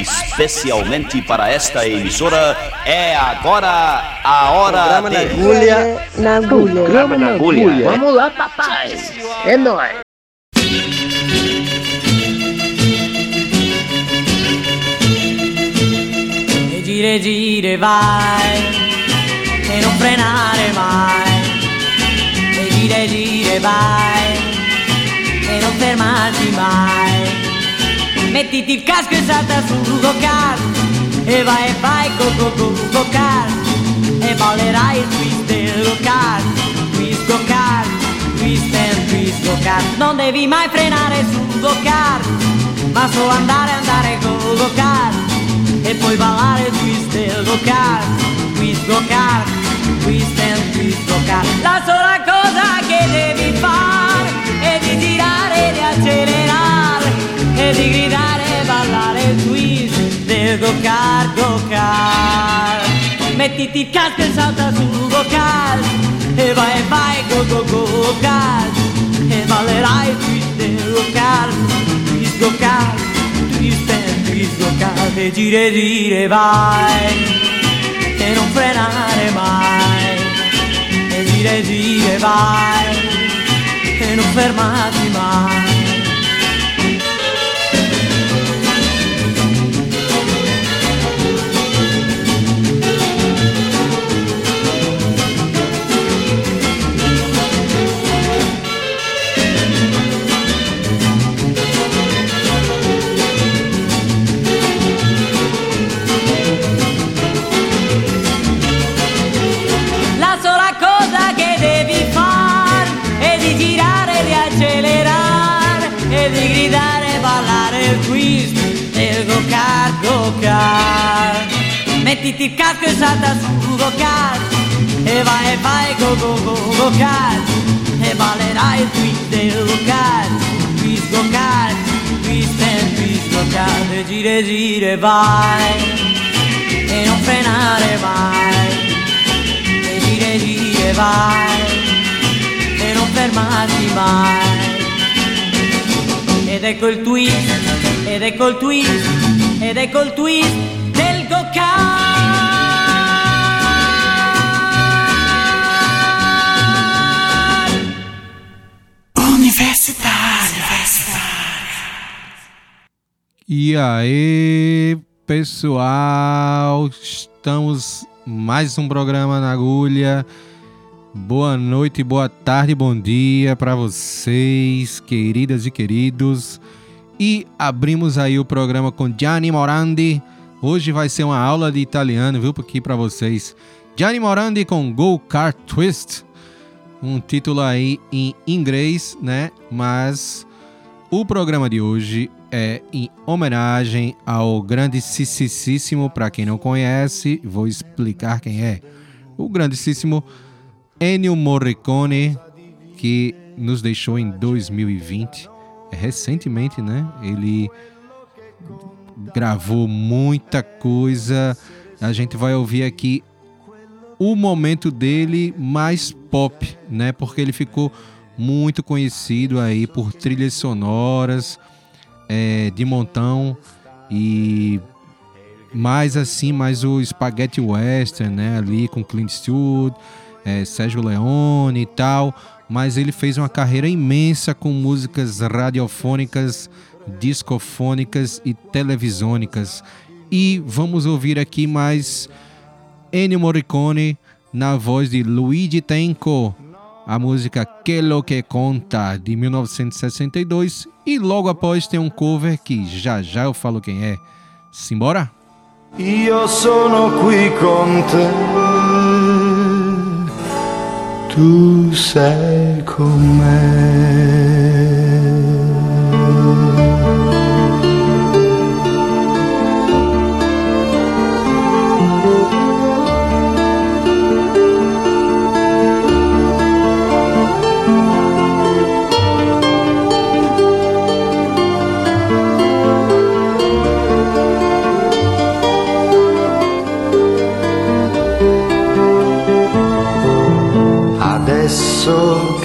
Especialmente para esta emissora, é agora a hora Programa de... na agulha. Na agulha. Programa na agulha. Vamos lá, papai. É nóis. E gire gire vai e non frenare mai e gire gire vai e non fermarti mai mettiti il casco e salta sul go-kart e vai e vai go go kart e ballerai il twist del go-kart twist go-kart twist and twist go-kart non devi mai frenare sul go-kart ma solo andare andare go go-kart e poi ballare il twist del go-kart, twist go-kart, twist and twist go-kart. La sola cosa che devi fare è di girare, di accelerare e di gridare e ballare twist del go-kart, go-kart. Mettiti il casco e salta sul go-kart e vai e vai go go go go-kart e ballerai twist del go-kart, twist go-kart, twist and twist go-kart e gire gire vai. E non frenare mai. E gire gire vai. E non fermarti mai Mettiti il casco e salta sul go-kart e vai e vai go go go go-kart e ballerai twist del go-kart, twist go-kart, twist and twist go-kart e gire gire vai. E non frenare mai. E gire gire vai. E non fermarti mai. Ed ecco il twist ed ecco il twist ed ecco il twist E aí, pessoal, estamos mais um programa na agulha. Boa noite, boa tarde, bom dia para vocês, queridas e queridos. E abrimos aí o programa com Gianni Morandi. Hoje vai ser uma aula de italiano, viu, aqui para vocês. Gianni Morandi com Go Kart Twist. Um título aí em inglês, né? Mas o programa de hoje é em homenagem ao grandíssimo, para quem não conhece, vou explicar quem é. O grandíssimo Ennio Morricone, que nos deixou em 2020, recentemente, né? Ele gravou muita coisa. A gente vai ouvir aqui o momento dele mais pop, né? Porque ele ficou muito conhecido aí por trilhas sonoras é, de montão e mais assim, mais o Spaghetti Western, né? Ali com Clint Eastwood, é, Sérgio Leone e tal. Mas ele fez uma carreira imensa com músicas radiofônicas, discofônicas e televisônicas. E vamos ouvir aqui mais Ennio Morricone na voz de Luigi Tenco, a música Quello que Conta de 1962 e logo após tem um cover que já já eu falo quem é. Simbora? Io sono qui con te, tu sei con me.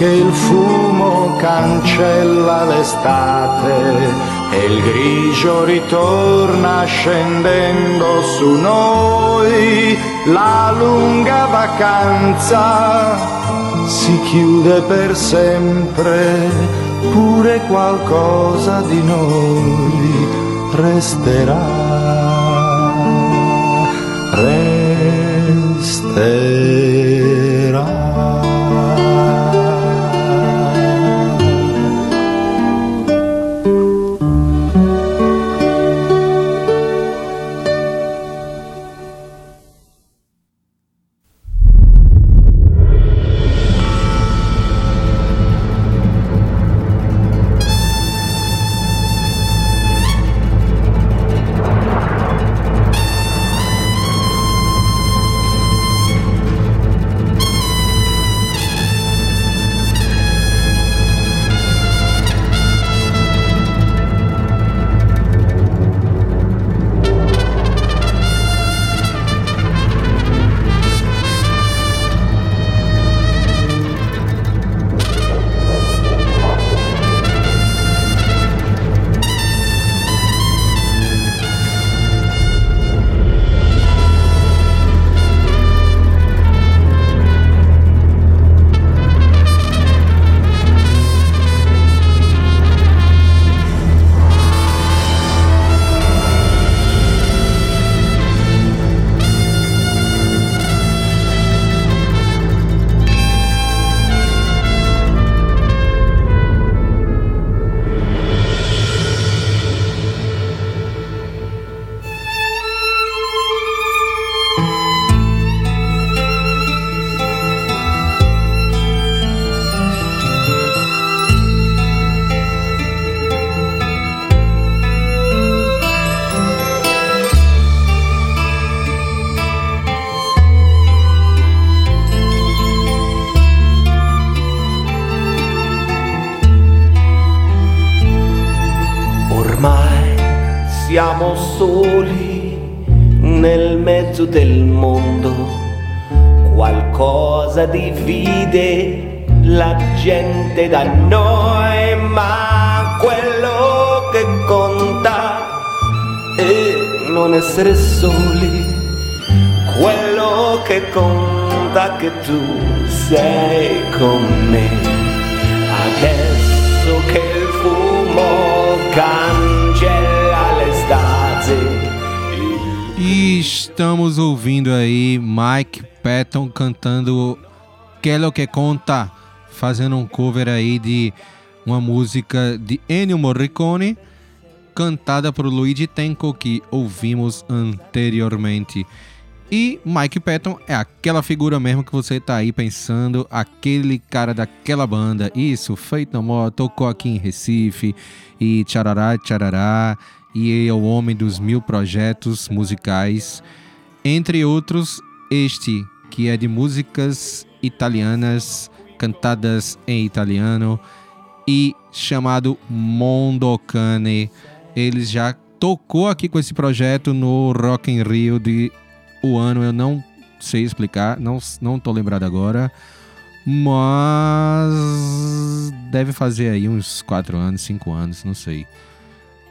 Che il fumo cancella l'estate e il grigio ritorna scendendo su noi. La lunga vacanza si chiude per sempre, pure qualcosa di noi. Resterà. Mezzo del mondo, qualcosa divide la gente da noi, ma quello che conta è non essere soli, quello che conta che tu sei con me. Adesso Estamos ouvindo aí Mike Patton cantando Quello que Conta, fazendo um cover aí de uma música de Ennio Morricone, cantada por Luigi Tenco, que ouvimos anteriormente. E Mike Patton é aquela figura mesmo que você tá aí pensando, aquele cara daquela banda. Isso, Feito No More, tocou aqui em Recife, e tcharará, tcharará, e é o homem dos mil projetos musicais. Entre outros, este, que é de músicas italianas, cantadas em italiano, e chamado Mondocane. Ele já tocou aqui com esse projeto no Rock in Rio de o ano eu não sei explicar, não, não tô lembrado agora. Mas deve fazer aí uns 4 anos, 5 anos, não sei.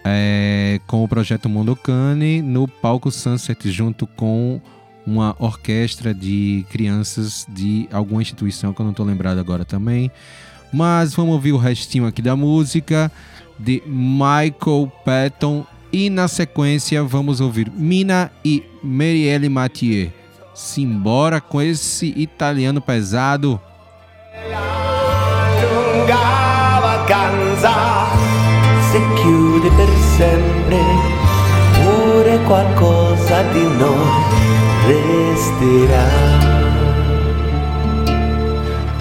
É, com o projeto Mondocane no palco Sunset, junto com uma orquestra de crianças de alguma instituição que eu não tô lembrado agora também. Mas vamos ouvir o restinho aqui da música de Michael Patton e na sequência vamos ouvir Mina e Marielle Mathieu. Simbora com esse italiano pesado. lunga vacanza si chiude per sempre, pure qualcosa di noi resterà.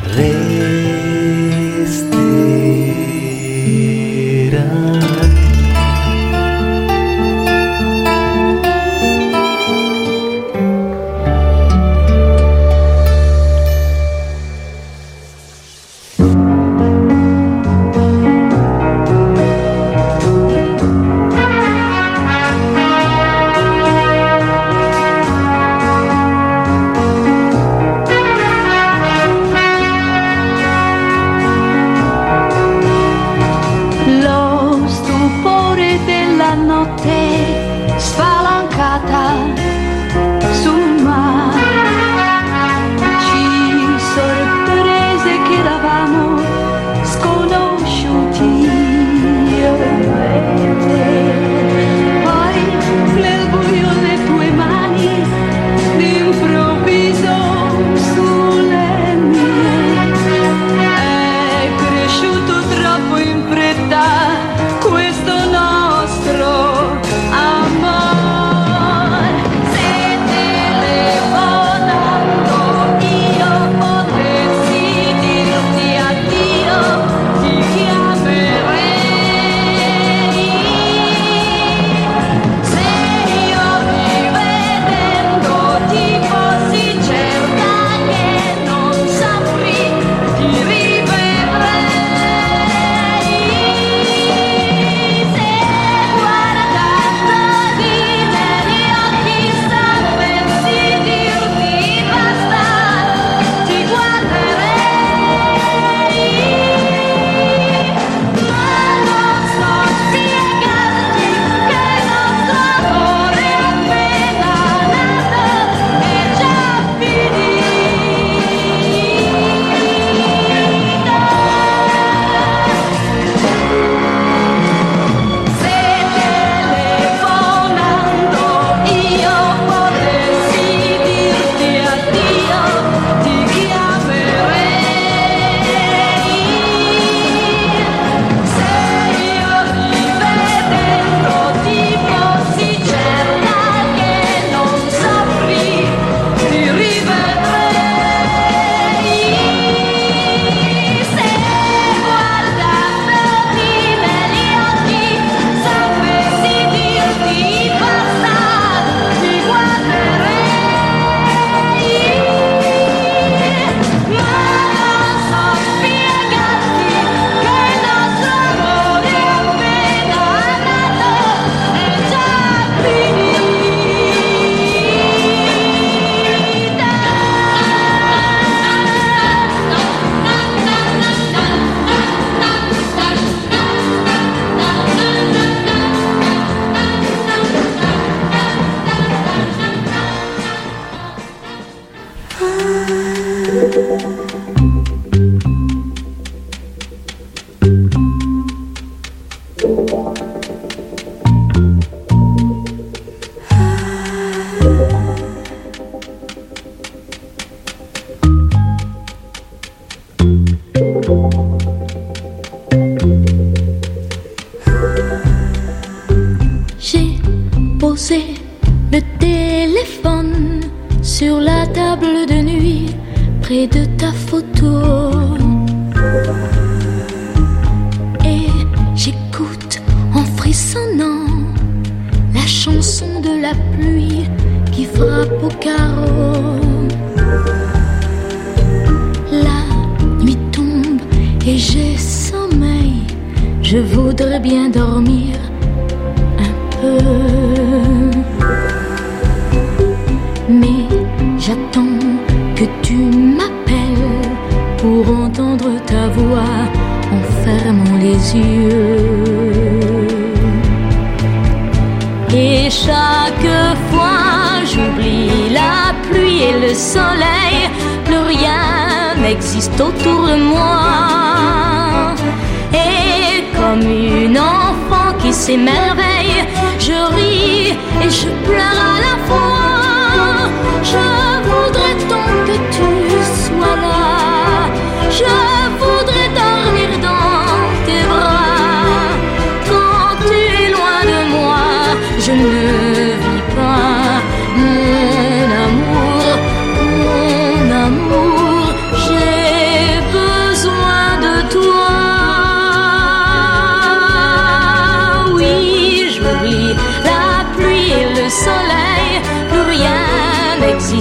Resterà. Rien n'existe autour de moi. Et comme une enfant qui s'émerveille, je ris et je pleure à la fois. Je voudrais tant que tu sois là. Je voudrais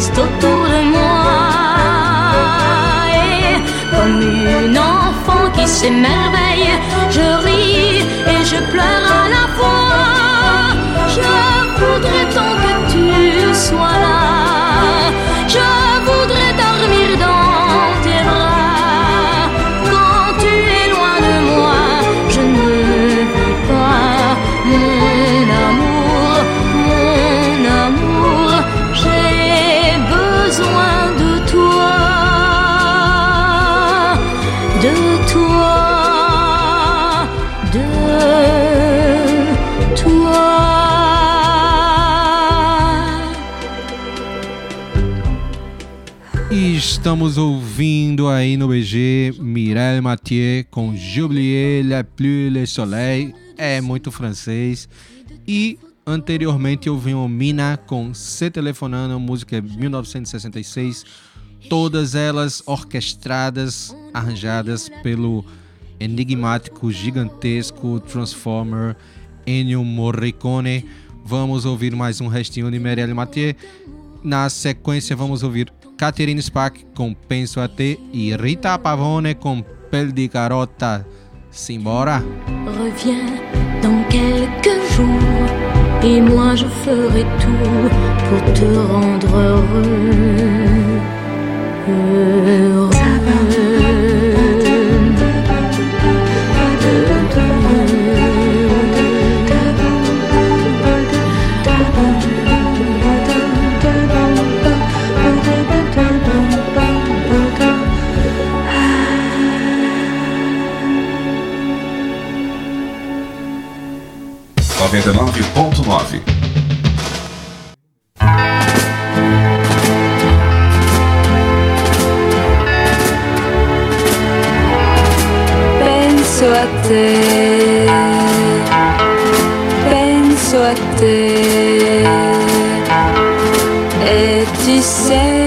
autour de moi. Et comme une enfant qui s'émerveille, je ris et je pleure à la fois. Je voudrais tant que tu sois là. Estamos ouvindo aí no BG Mireille Mathieu com J'oubliais la pluie le soleil. É muito francês. E anteriormente ouvimos Mina com Se Telefonando, música 1966. Todas elas orquestradas, arranjadas pelo enigmático, gigantesco Transformer Ennio Morricone. Vamos ouvir mais um restinho de Mireille Mathieu. Na sequência, vamos ouvir Catherine Spack com Penso a Te e Rita Pavone com Pel di Carota. Simbora! Reviens dans quelques jours et moi je ferai tout pour te rendre heureux. Heureux. Penso a te, penso a te. E ti sento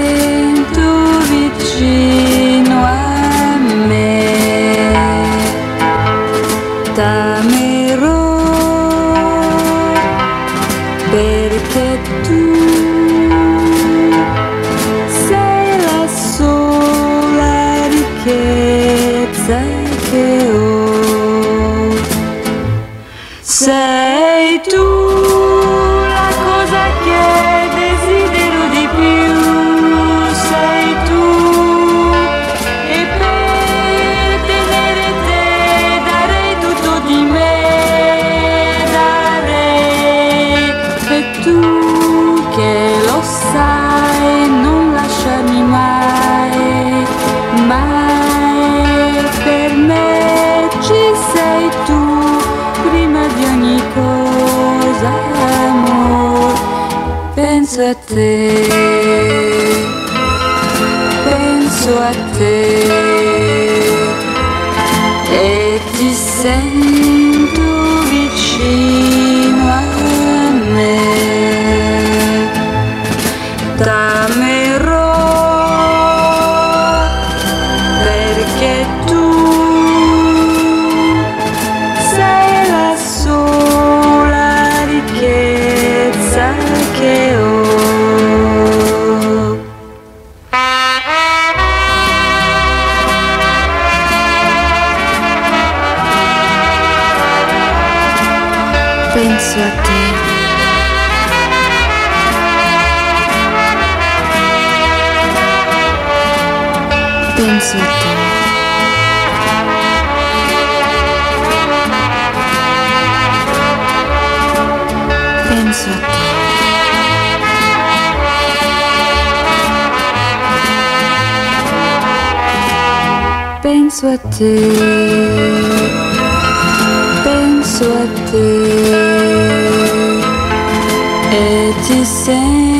day.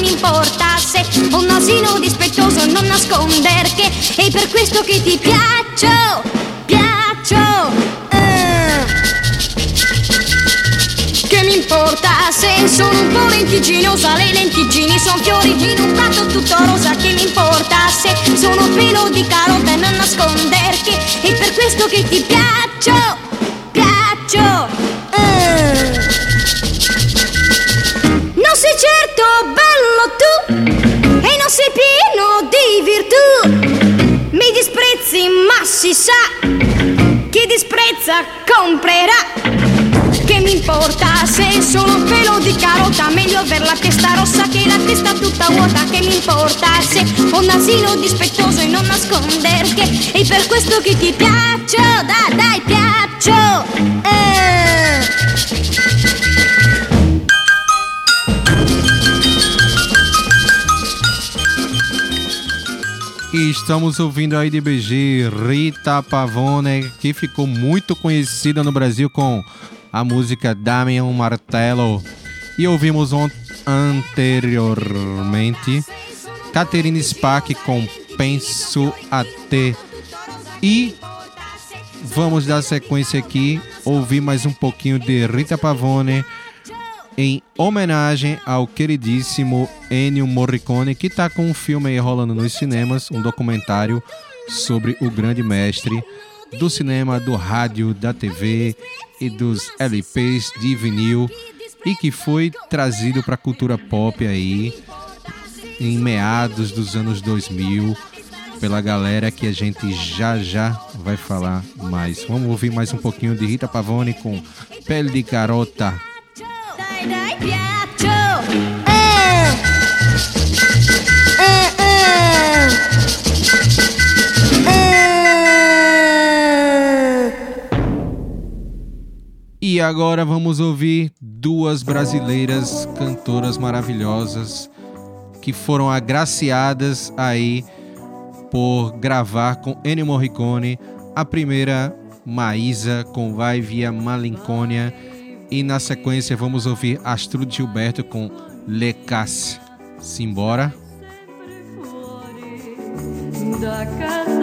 Mi importa se ho un nasino dispettoso Non nasconder che è per questo che ti piaccio Piaccio eh. Che mi importa se sono un po' lentigginosa Le lentiggini sono fiori in un prato tutto rosa. Che mi importa se sono pelo di carota e non nasconder che è per questo che ti Piaccio disprezza comprerà? Che mi importa se sono un pelo di carota Meglio aver la testa rossa che la testa tutta vuota. Che mi importa se ho un nasino dispettoso e non nasconder che è per questo che ti piaccio. Dai, dai, piaccio estamos ouvindo aí de BG Rita Pavone, que ficou muito conhecida no Brasil com a música Damian Martello. E ouvimos anteriormente Catherine Spack com Penso Até. E vamos dar sequência aqui, ouvir mais um pouquinho de Rita Pavone em homenagem ao queridíssimo Ennio Morricone, que está com um filme aí rolando nos cinemas, um documentário sobre o grande mestre do cinema, do rádio, da TV e dos LPs de vinil e que foi trazido para a cultura pop aí em meados dos anos 2000 pela galera que a gente já já vai falar mais. Vamos ouvir mais um pouquinho de Rita Pavone com Pele de Garota. E agora vamos ouvir duas brasileiras cantoras maravilhosas que foram agraciadas aí por gravar com Ennio Morricone. A primeira, Maísa, com Vai Via Malincônia. E na sequência vamos ouvir Astrude Gilberto com Le Casse. Simbora. da casa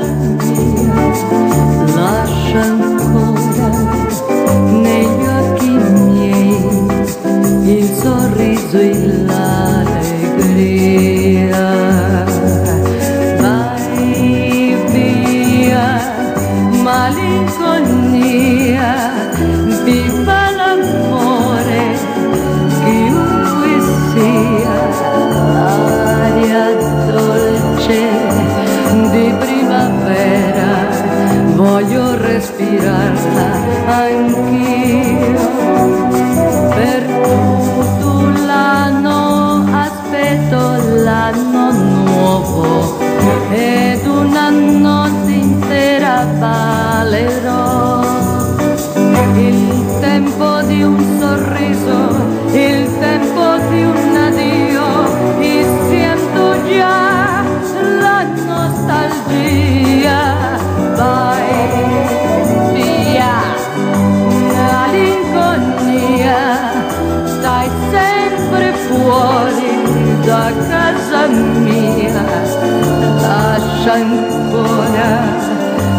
ancora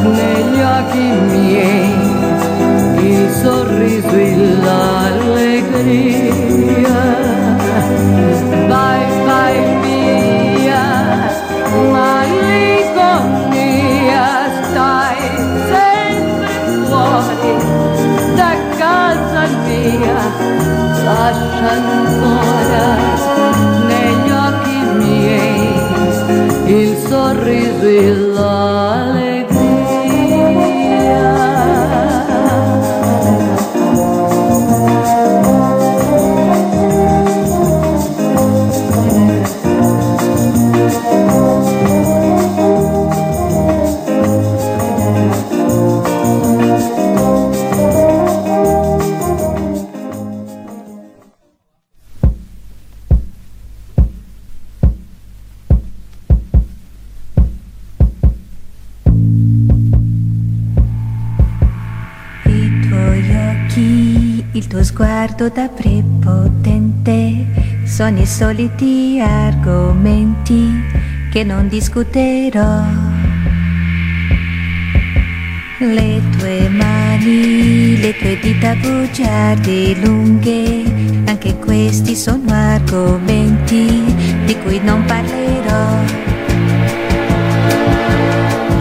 negli occhi miei il sorriso e l'allegria. Vai, vai via, malinconia, stai sempre fuori da casa mia, lascia ancora sorrisi la soliti argomenti che non discuterò. Le tue mani, le tue dita bugiarde lunghe, anche questi sono argomenti di cui non parlerò.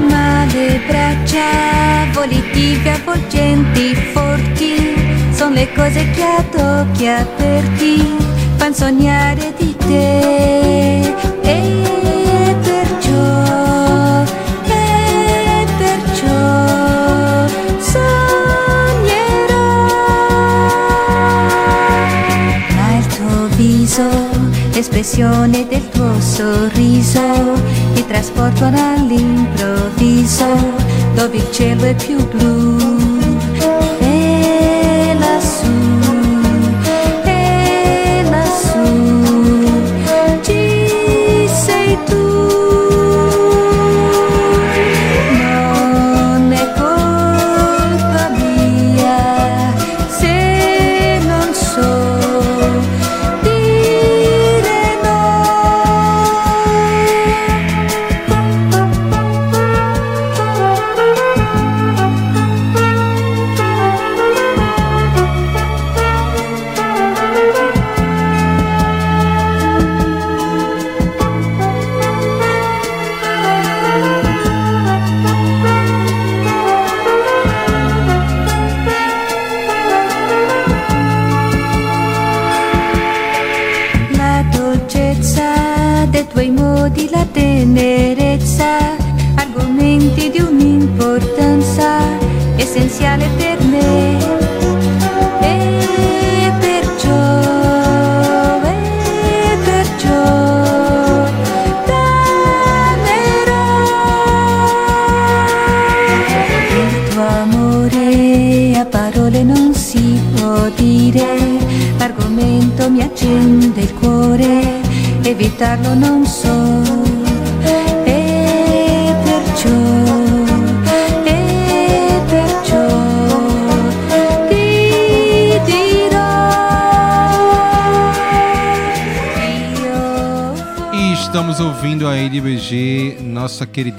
Ma le braccia volitive, avvolgenti, forti, sono le cose che ad occhi aperti sognare di te. E perciò, e perciò sognerò. Ma il tuo viso, l'espressione del tuo sorriso ti trasportano all'improvviso dove il cielo è più blu.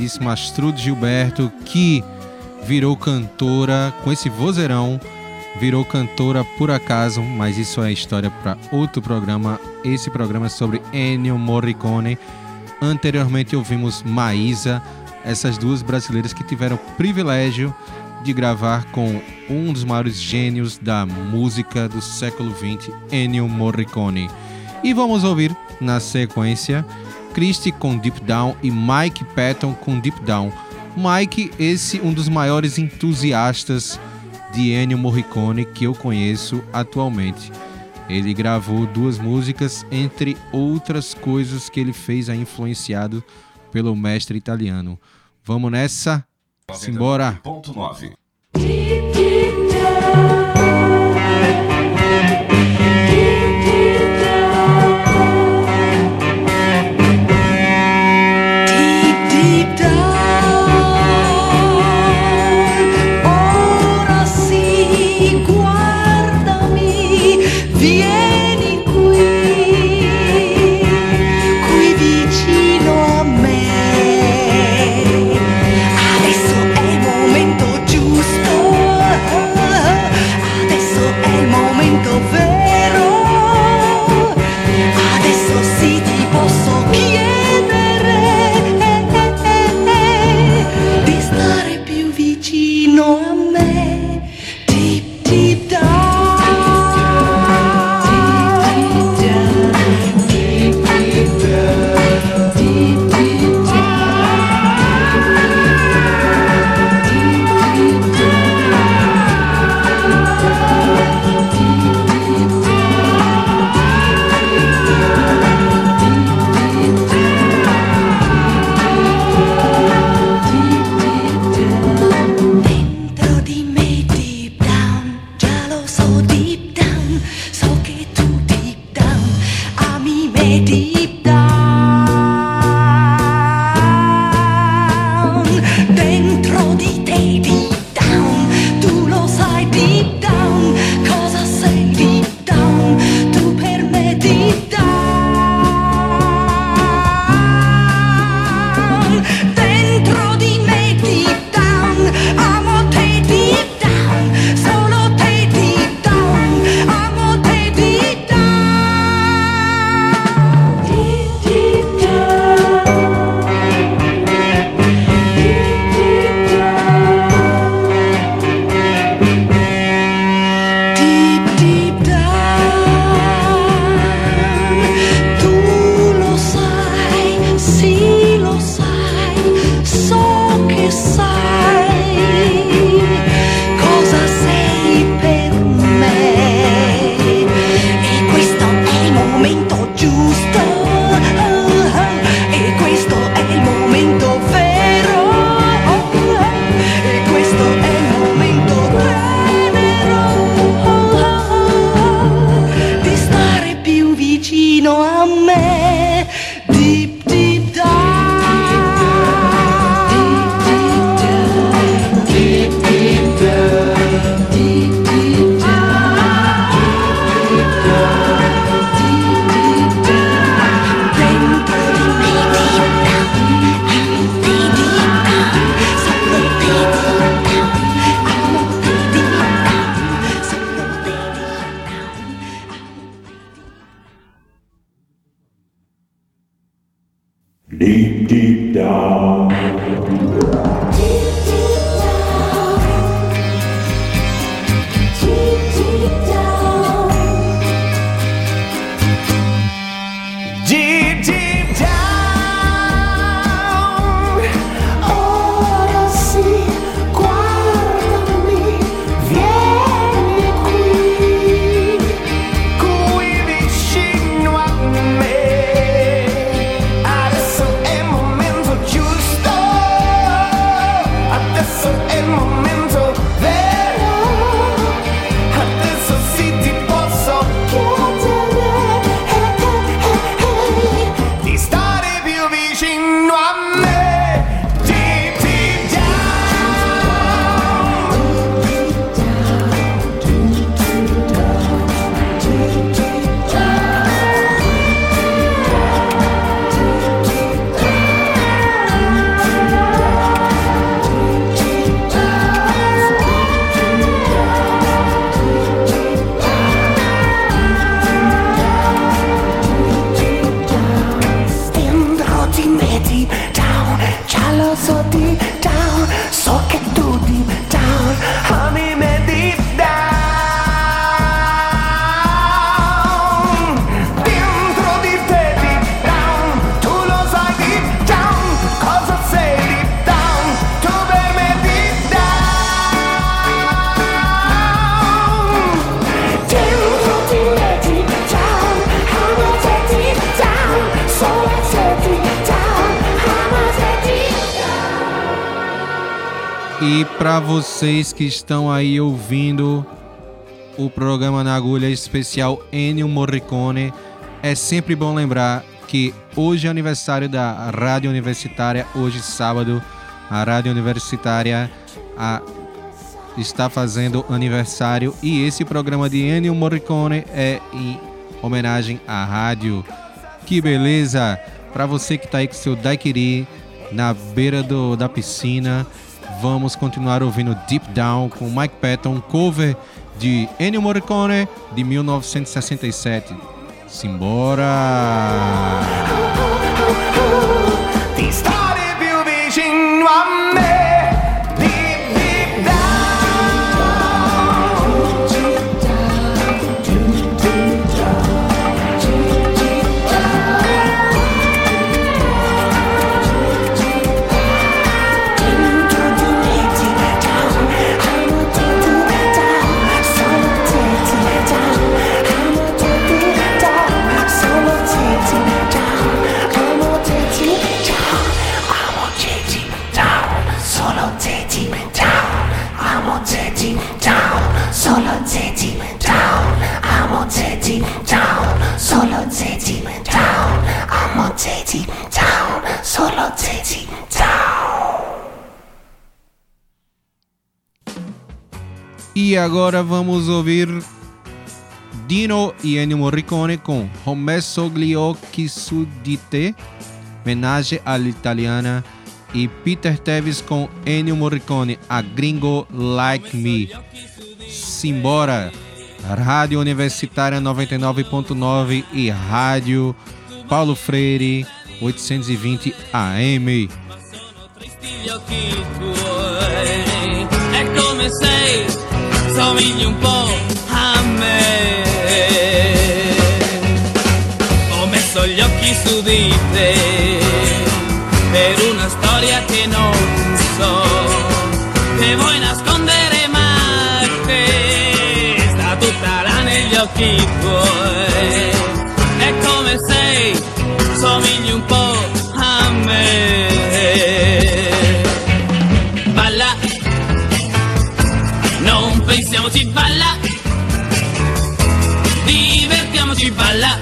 Queridíssima Astrude Gilberto, que virou cantora com esse vozeirão, virou cantora por acaso, mas isso é história para outro programa. Esse programa é sobre Ennio Morricone. Anteriormente ouvimos Maísa, essas duas brasileiras que tiveram o privilégio de gravar com um dos maiores gênios da música do século XX, Ennio Morricone. E vamos ouvir na sequência Christie com Deep Down e Mike Patton com Deep Down. Mike, esse um dos maiores entusiastas de Ennio Morricone que eu conheço atualmente. Ele gravou duas músicas, entre outras coisas que ele fez aí influenciado pelo mestre italiano. Vamos nessa? Simbora! Ponto 9. Para vocês que estão aí ouvindo o programa na agulha especial Ennio Morricone, é sempre bom lembrar que hoje é aniversário da Rádio Universitária, hoje sábado, a Rádio Universitária a- está fazendo aniversário e esse programa de Ennio Morricone é em homenagem à rádio. Que beleza! Para você que tá aí com seu daiquiri na beira do, da piscina, vamos continuar ouvindo Deep Down com Mike Patton, cover de Ennio Morricone de 1967. Simbora! Deep down, solo deep down, amo deep down, solo deep down. E agora vamos ouvir Dino e Ennio Morricone com Ho sogli occhi su di te, homenagem all'italiana, e Peter Tevis com Ennio Morricone, A Gringo Like Me. Simbora! Rádio Universitária 99.9 e Rádio Paulo Freire 820 AM. su di te per una storia che occhi tuoi. È come sei somigli un po' a me. Balla. Non pensiamoci balla. Divertiamoci balla.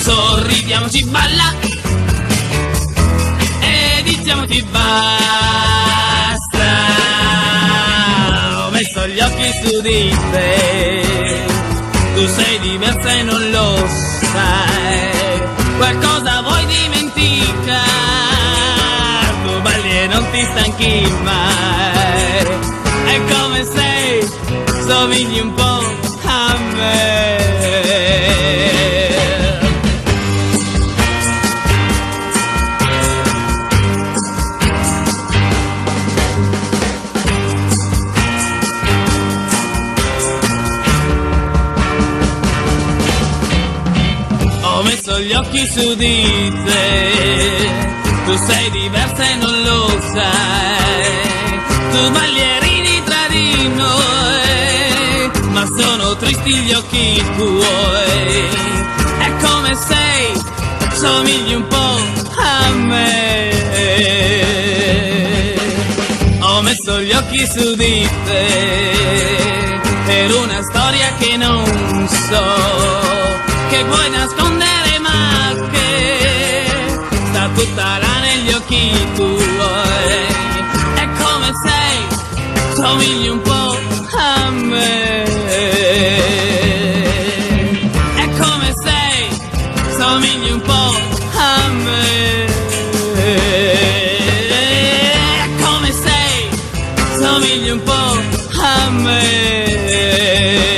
Sorridiamoci balla. E diciamoci basta su di te. Tu sei diversa e non lo sai. Qualcosa vuoi dimenticare. Tu balli e non ti stanchi mai. È come sei somigli un po' a me occhi su di te. Tu sei diversa e non lo sai. Tu ballerini tra di noi, ma sono tristi gli occhi tuoi. È come sei, somigli un po' a me. Ho messo gli occhi su di te per una storia che non so, che vuoi nascondere là negli occhi tuoi. È come sei, somigli un po' a me. È come sei, somigli un po' a me. È come sei, somigli un po' a me.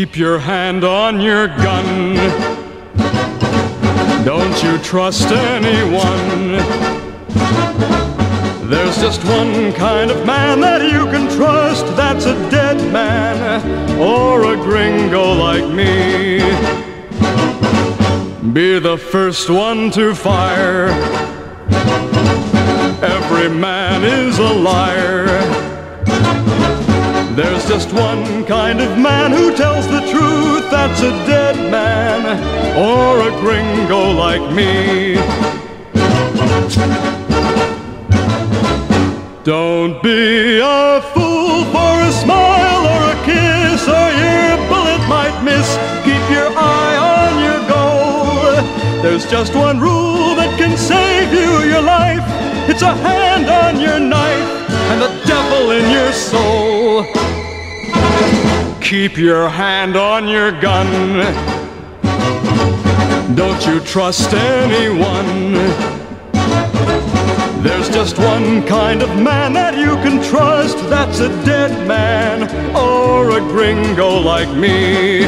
Keep your hand on your gun. Don't you trust anyone. There's just one kind of man that you can trust. That's a dead man or a gringo like me. Be the first one to fire. Every man is a liar. There's just one kind of man who tells the truth. That's a dead man or a gringo like me. Don't be a fool for a smile or a kiss, or your bullet might miss. Keep your eye on your goal. There's just one rule that can save you your life. It's a hand on your knife and the devil in your soul. Keep your hand on your gun. Don't you trust anyone. There's just one kind of man that you can trust. That's a dead man or a gringo like me.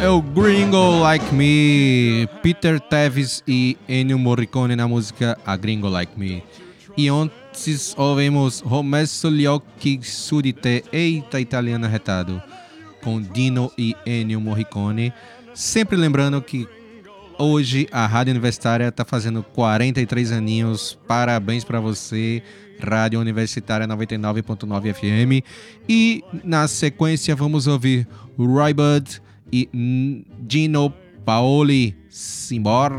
O Gringo Like Me, Peter Tevis e Ennio Morricone na música A Gringo Like Me. E antes ouvimos Romesso gli occhi su di te, eita italiano retado, com Dino e Ennio Morricone. Sempre lembrando que hoje a Rádio Universitária está fazendo 43 aninhos. Parabéns para você, Rádio Universitária 99.9 FM. E na sequência vamos ouvir Roy Budd e Gino Paoli. Simbora!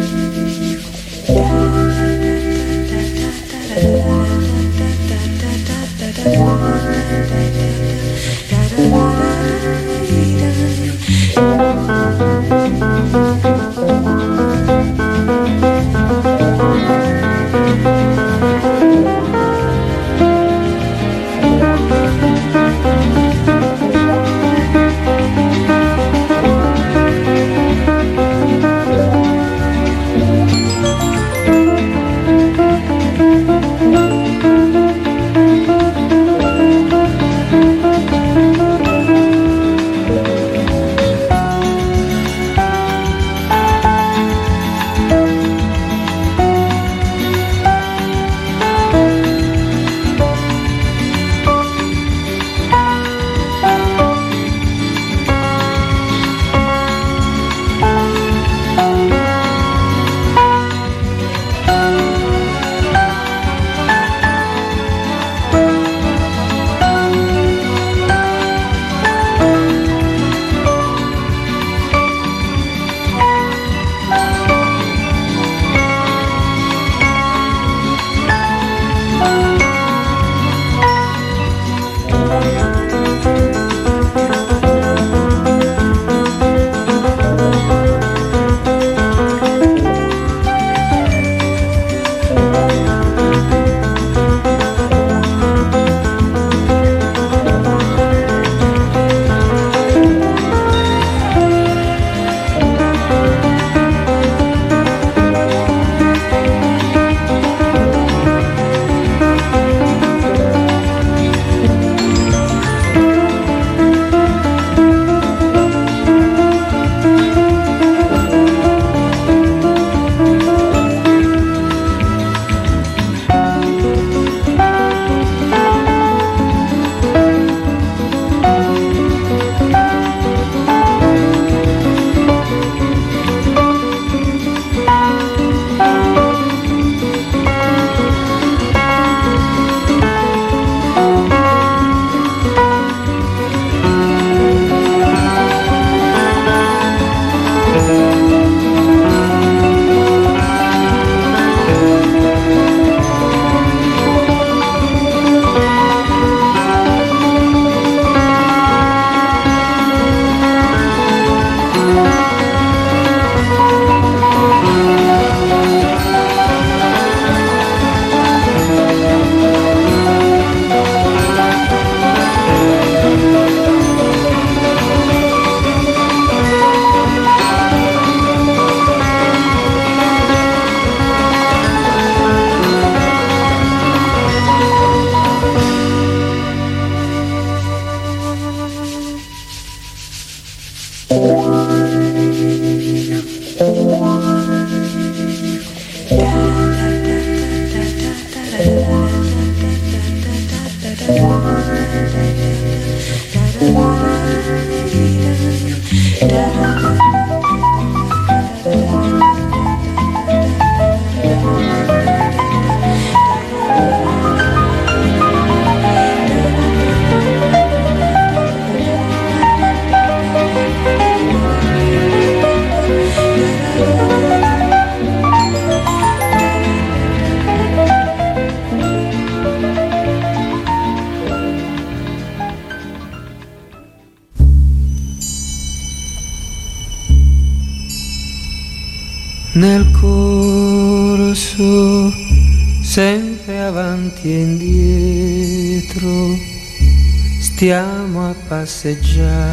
passeggiare.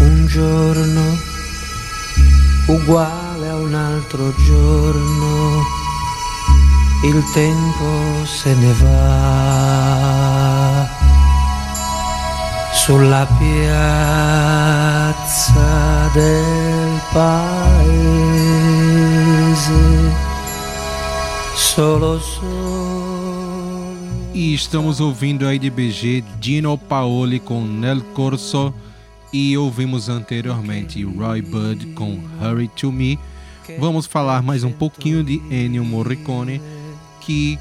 Un giorno uguale a un altro giorno, il tempo se ne va sulla piazza del paese, solo solo. E estamos ouvindo aí de BG Dino Paoli com Nel Corso e ouvimos anteriormente Roy Budd com Hurry to Me. Vamos falar mais um pouquinho de Ennio Morricone que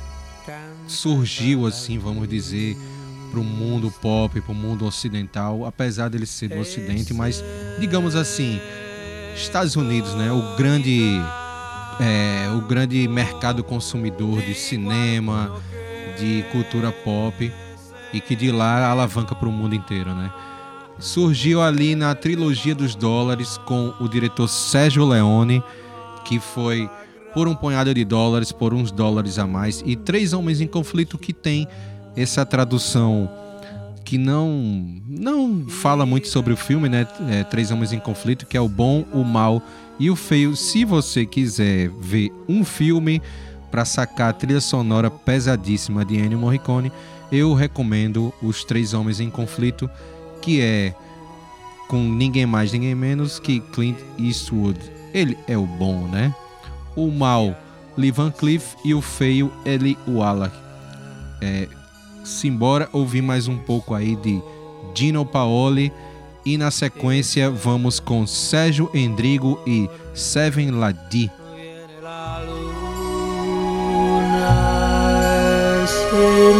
surgiu assim, vamos dizer, para o mundo pop, para o mundo ocidental, apesar dele ser do Ocidente, mas digamos assim, Estados Unidos, né, o grande, é, o grande mercado consumidor de cinema, de cultura pop e que de lá alavanca para o mundo inteiro, né? Surgiu ali na trilogia dos dólares com o diretor Sérgio Leone, que foi por um punhado de dólares, por uns dólares a mais, e Três Homens em Conflito que tem essa tradução que não não fala muito sobre o filme, né? É, Três Homens em Conflito, que é o bom, o mal e o feio. Se você quiser ver um filme para sacar a trilha sonora pesadíssima de Ennio Morricone, eu recomendo Os Três Homens em Conflito, que é com ninguém mais, ninguém menos que Clint Eastwood. Ele é o bom, né? O mal, Lee Van Cleef e o feio, Eli Wallach. É, simbora ouvir mais um pouco aí de Dino Paoli e na sequência vamos com Sérgio Endrigo e Seven Ladi.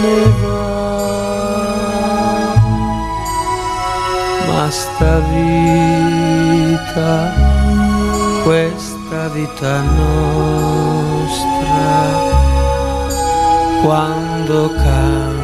Ne va, ma sta vita, questa vita nostra, quando cambierà.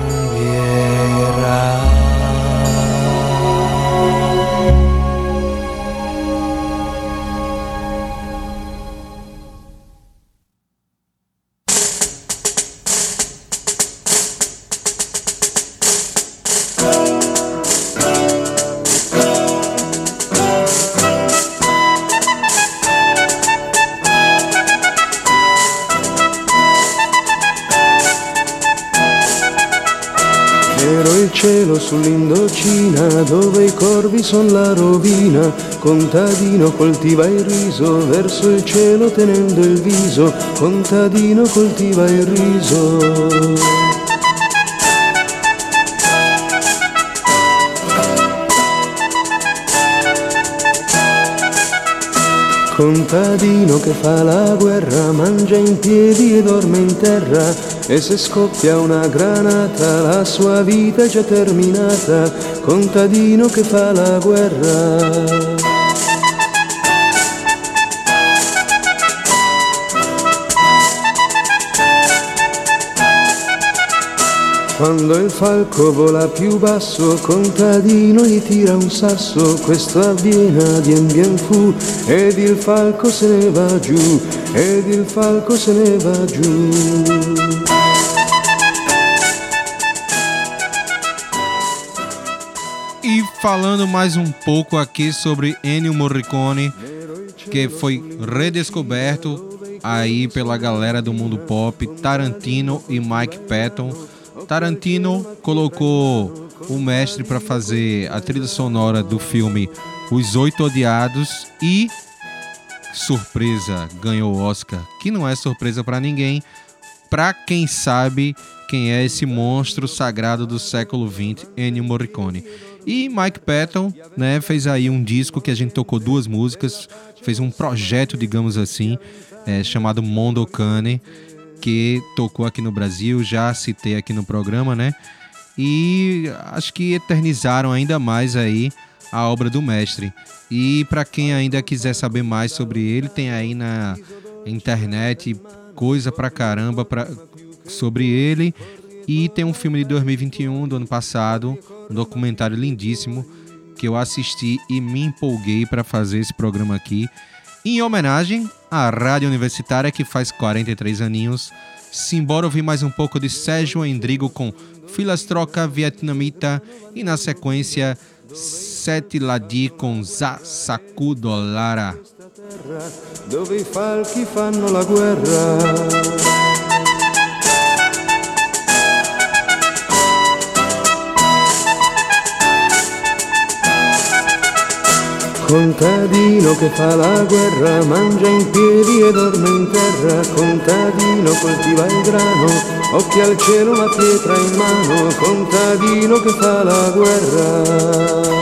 Contadino coltiva il riso verso il cielo tenendo il viso, contadino coltiva il riso. Contadino che fa la guerra, mangia in piedi e dorme in terra, e se scoppia una granata la sua vita è già terminata. Contadino che fa la guerra. Quando il falco vola più basso, contadino gli tira un sasso, questo avviene a Dien Bien Phu, ed il falco se ne va giù, ed il falco se ne va giù. E falando mais um pouco aqui sobre Ennio Morricone, que foi redescoberto aí pela galera do mundo pop, Tarantino e Mike Patton. Tarantino colocou o mestre para fazer a trilha sonora do filme Os Oito Odiados e surpresa, ganhou o Oscar, que não é surpresa para ninguém, para quem sabe quem é esse monstro sagrado do século XX, Ennio Morricone. E Mike Patton, né, fez aí um disco que a gente tocou duas músicas, fez um projeto, digamos assim, é, chamado Mondokane, que tocou aqui no Brasil, já citei aqui no programa, né? E acho que eternizaram ainda mais aí a obra do mestre. E para quem ainda quiser saber mais sobre ele, tem aí na internet coisa pra caramba pra, sobre ele. E tem um filme de 2021, do ano passado, um documentário lindíssimo, que eu assisti e me empolguei para fazer esse programa aqui, em homenagem à Rádio Universitária que faz 43 aninhos. Simbora ouvir mais um pouco de Sérgio Endrigo com Filastroca Vietnamita e na sequência Sete Ladi com Za Sacudolara. dove i falchi fanno la guerra. Contadino che fa la guerra, mangia in piedi e dorme in terra, contadino coltiva il grano, occhi al cielo la pietra in mano, contadino che fa la guerra.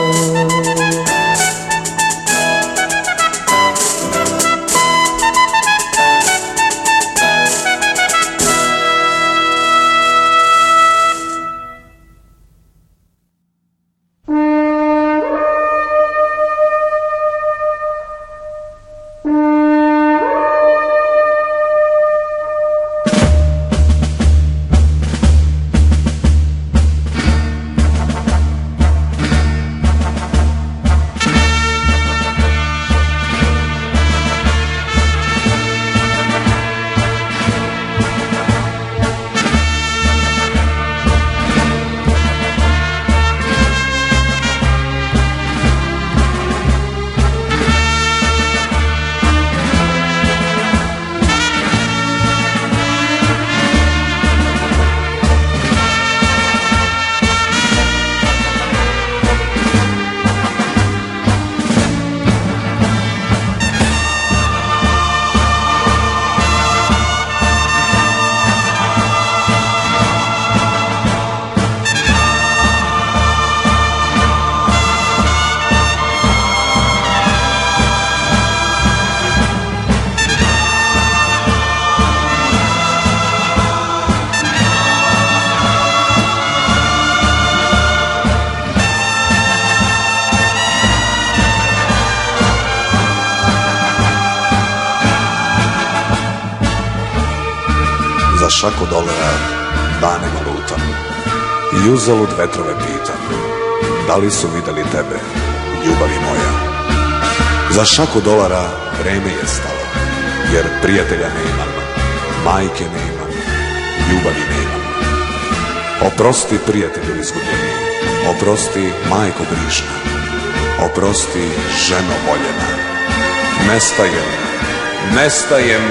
Šaku dolara danima lutam I uzalud vetrove pitam Da li su videli tebe, ljubavi moja? Za šaku dolara vreme je stalo Jer prijatelja nemam, majke nemam, ljubavi nemam. Oprosti prijatelju izgubljeni Oprosti majko brižna Oprosti ženo voljena. Nestajem, nestajem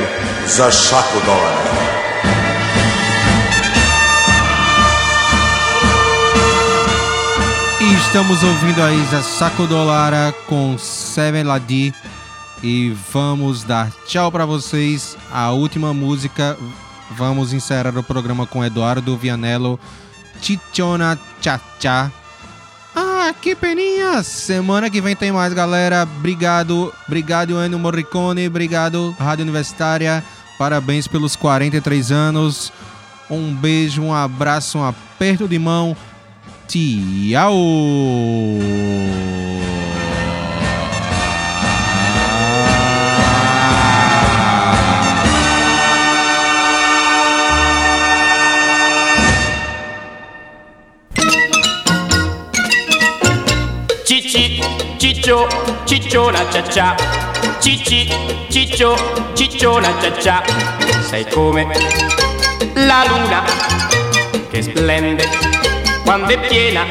za šaku dolara estamos ouvindo a Saco Dolara com Seven Ladi e vamos dar tchau para vocês. A última música, vamos encerrar o programa com Eduardo Vianello, Chichona Cha Cha. Ah, que peninha! Semana que vem tem mais, galera. Obrigado, obrigado Ennio Morricone, obrigado Rádio Universitária. Parabéns pelos 43 anos. Um beijo, um abraço, um aperto de mão. Tchau! Cicci, ciccio, cicciona cia cia Cicci, ciccio, cicciona cia cia Sei come la luna che splende quando è piena.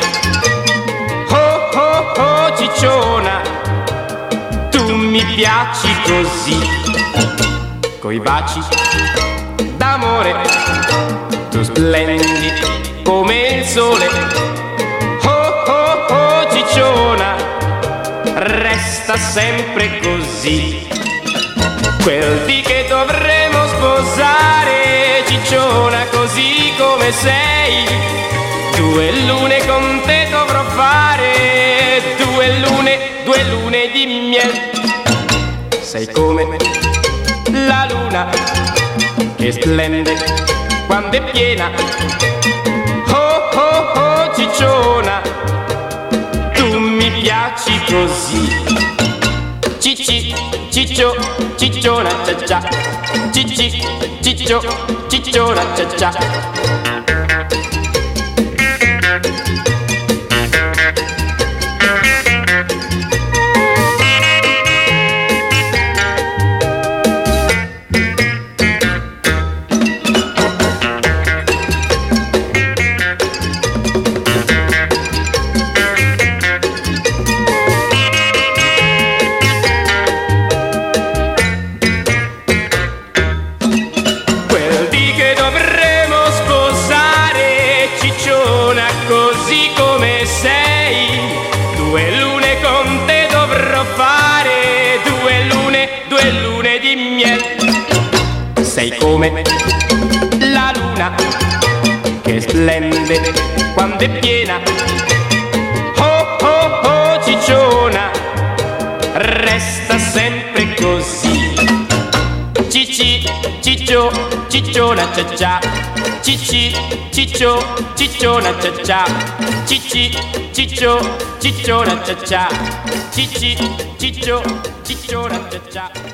Oh oh oh cicciona Tu mi piaci così. Coi baci d'amore Tu splendi come il sole. Oh oh oh cicciona Resta sempre così. Quel di che dovremo sposare Cicciona così come sei Due lune con te dovrò fare Due lune, due lune di miele Sei come la luna Che splende quando è piena Oh oh oh cicciona Tu mi piaci così Cicci, ciccio, cicciona cia cia Cicci, ciccio, cicciona cia cia è piena. Oh oh oh cicciona, resta sempre così. Cicci, ciccio, cicciona cia cia. Cicci, ciccio, cicciona cia cia. Cicci, ciccio, cicciona cia cia. Cicci, ciccio, cicciona cia cia.